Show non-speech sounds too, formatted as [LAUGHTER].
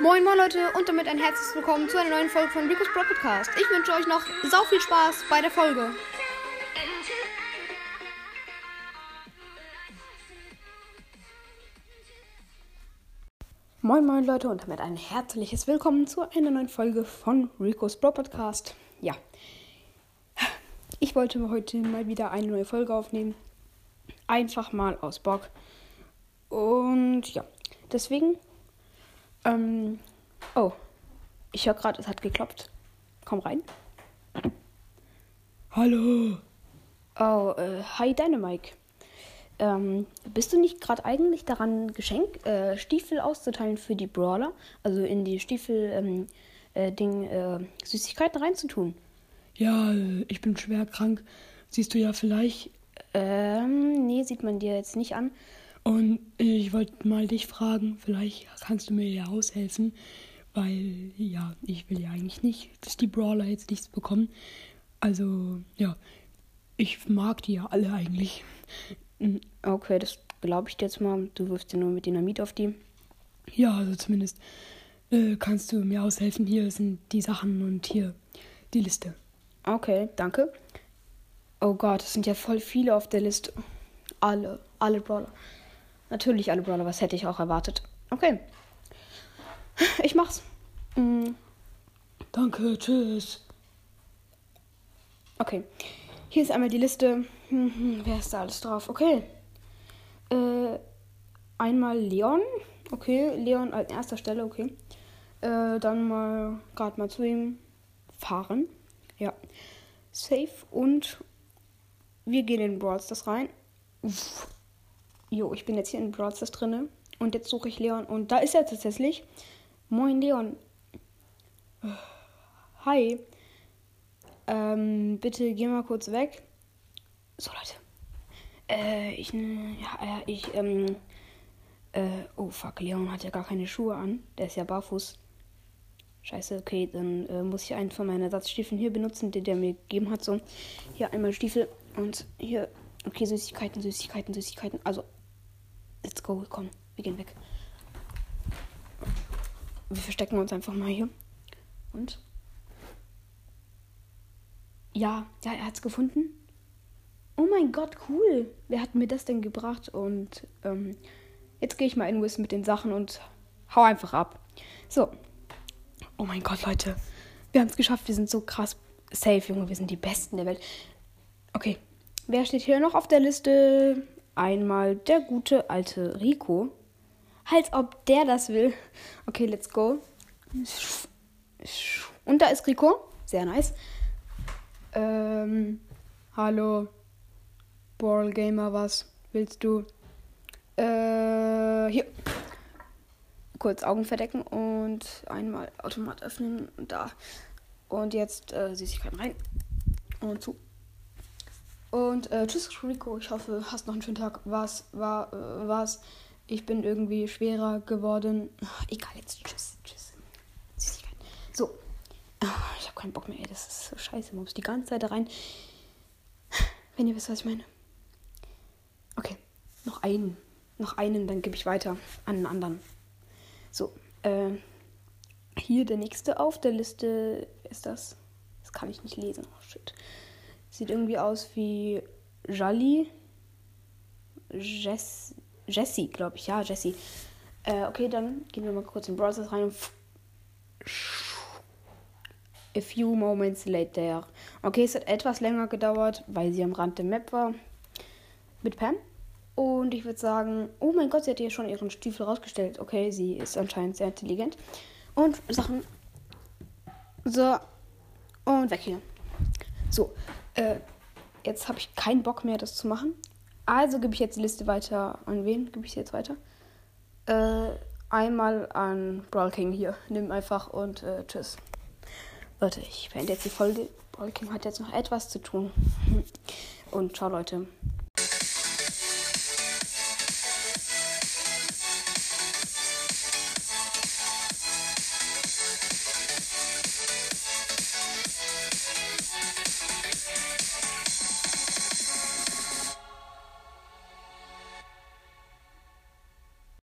Leute und damit ein herzliches Willkommen zu einer neuen Folge von Rico's Pro Podcast. Ich wünsche euch noch sau viel Spaß bei der Folge. Moin moin Leute und damit ein herzliches Willkommen zu einer neuen Folge von Rico's Pro Podcast. Ja, ich wollte heute mal wieder eine neue Folge aufnehmen. Einfach mal aus Bock. Und ja, deswegen ähm, oh, ich höre gerade, es hat geklopft. Komm rein. Hallo. Oh, äh, hi Dynamike. Ähm, bist du nicht gerade eigentlich daran geschenkt, äh, Stiefel auszuteilen für die Brawler? Also in die Stiefel, ähm, äh, Ding, äh, Süßigkeiten reinzutun? Ja, ich bin schwer krank. Siehst du ja vielleicht. Ähm, nee, sieht man dir jetzt nicht an. Und ich wollte mal dich fragen, vielleicht kannst du mir ja aushelfen, weil ja, ich will ja eigentlich nicht, dass die Brawler jetzt nichts bekommen. Also ja, ich mag die ja alle eigentlich. Hm, okay, das glaube ich dir jetzt mal. Du wirfst dir nur mit Dynamit auf die. Ja, also zumindest äh, kannst du mir aushelfen. Hier sind die Sachen und hier die Liste. Okay, danke. Oh Gott, es sind ja voll viele auf der Liste. Alle, alle Brawler. Natürlich alle Brawler, was hätte ich auch erwartet. Okay. Ich mach's. Mhm. Danke, tschüss. Okay. Hier ist einmal die Liste. Mhm, wer ist da alles drauf? Okay. Äh, einmal Leon. Okay, Leon an erster Stelle, okay. Äh, dann mal gerade mal zu ihm fahren. Ja. Safe und wir gehen in Brawl das rein. Uff. Jo, ich bin jetzt hier in Brawl Stars drinne und jetzt suche ich Leon und da ist er tatsächlich. Moin Leon. Hi. Ähm, bitte geh mal kurz weg. So Leute. Äh, ich ja, äh, ich ähm äh, oh fuck, Leon hat ja gar keine Schuhe an. Der ist ja barfuß. Scheiße, okay, dann äh, muss ich einen von meinen Ersatzstiefeln hier benutzen, den der mir gegeben hat. So, hier einmal Stiefel und hier, okay, Süßigkeiten, Süßigkeiten, Süßigkeiten. Also Let's go, komm, wir gehen weg. Wir verstecken uns einfach mal hier. Und? Ja, ja, er hat's gefunden. Oh mein Gott, cool. Wer hat mir das denn gebracht? Und ähm, jetzt gehe ich mal in Wiss mit den Sachen und hau einfach ab. So. Oh mein Gott, Leute. Wir haben es geschafft. Wir sind so krass safe, Junge. Wir sind die Besten der Welt. Okay. Wer steht hier noch auf der Liste? Einmal der gute alte Rico. Als ob der das will. Okay, let's go. Und da ist Rico. Sehr nice. Ähm, hallo. Gamer, was willst du? Äh, hier. Kurz Augen verdecken und einmal Automat öffnen. Da. Und jetzt äh, Süßigkeiten rein. Und zu. Und äh, tschüss, Rico. Ich hoffe, hast noch einen schönen Tag. Was war, äh, was? Ich bin irgendwie schwerer geworden. Ach, [LAUGHS] egal, jetzt tschüss, tschüss. Süßigkeit. So. [LAUGHS] Ich habe keinen Bock mehr, ey. Das ist so scheiße. Man muss die ganze Zeit da rein. [LAUGHS] Wenn ihr wisst, was ich meine. Okay. Noch einen. Noch einen, dann gebe ich weiter an einen anderen. So. Äh, hier der nächste auf der Liste ist das. Das kann ich nicht lesen. Oh shit. Sieht irgendwie aus wie Jolly. Jess, Jessie, glaube ich. Ja, Jessie. Äh, okay, dann gehen wir mal kurz in Browser rein. A few moments later. Okay, es hat etwas länger gedauert, weil sie am Rand der Map war. Mit Pam. Und ich würde sagen, oh mein Gott, sie hat hier schon ihren Stiefel rausgestellt. Okay, sie ist anscheinend sehr intelligent. Und Sachen. So. Und weg hier. So. Äh, jetzt habe ich keinen Bock mehr, das zu machen. Also gebe ich jetzt die Liste weiter. An wen gebe ich sie jetzt weiter? Äh, einmal an Brawl King hier. Nimm einfach und äh, tschüss. Leute, ich beende jetzt die Folge. Brawl King hat jetzt noch etwas zu tun. Und ciao, Leute.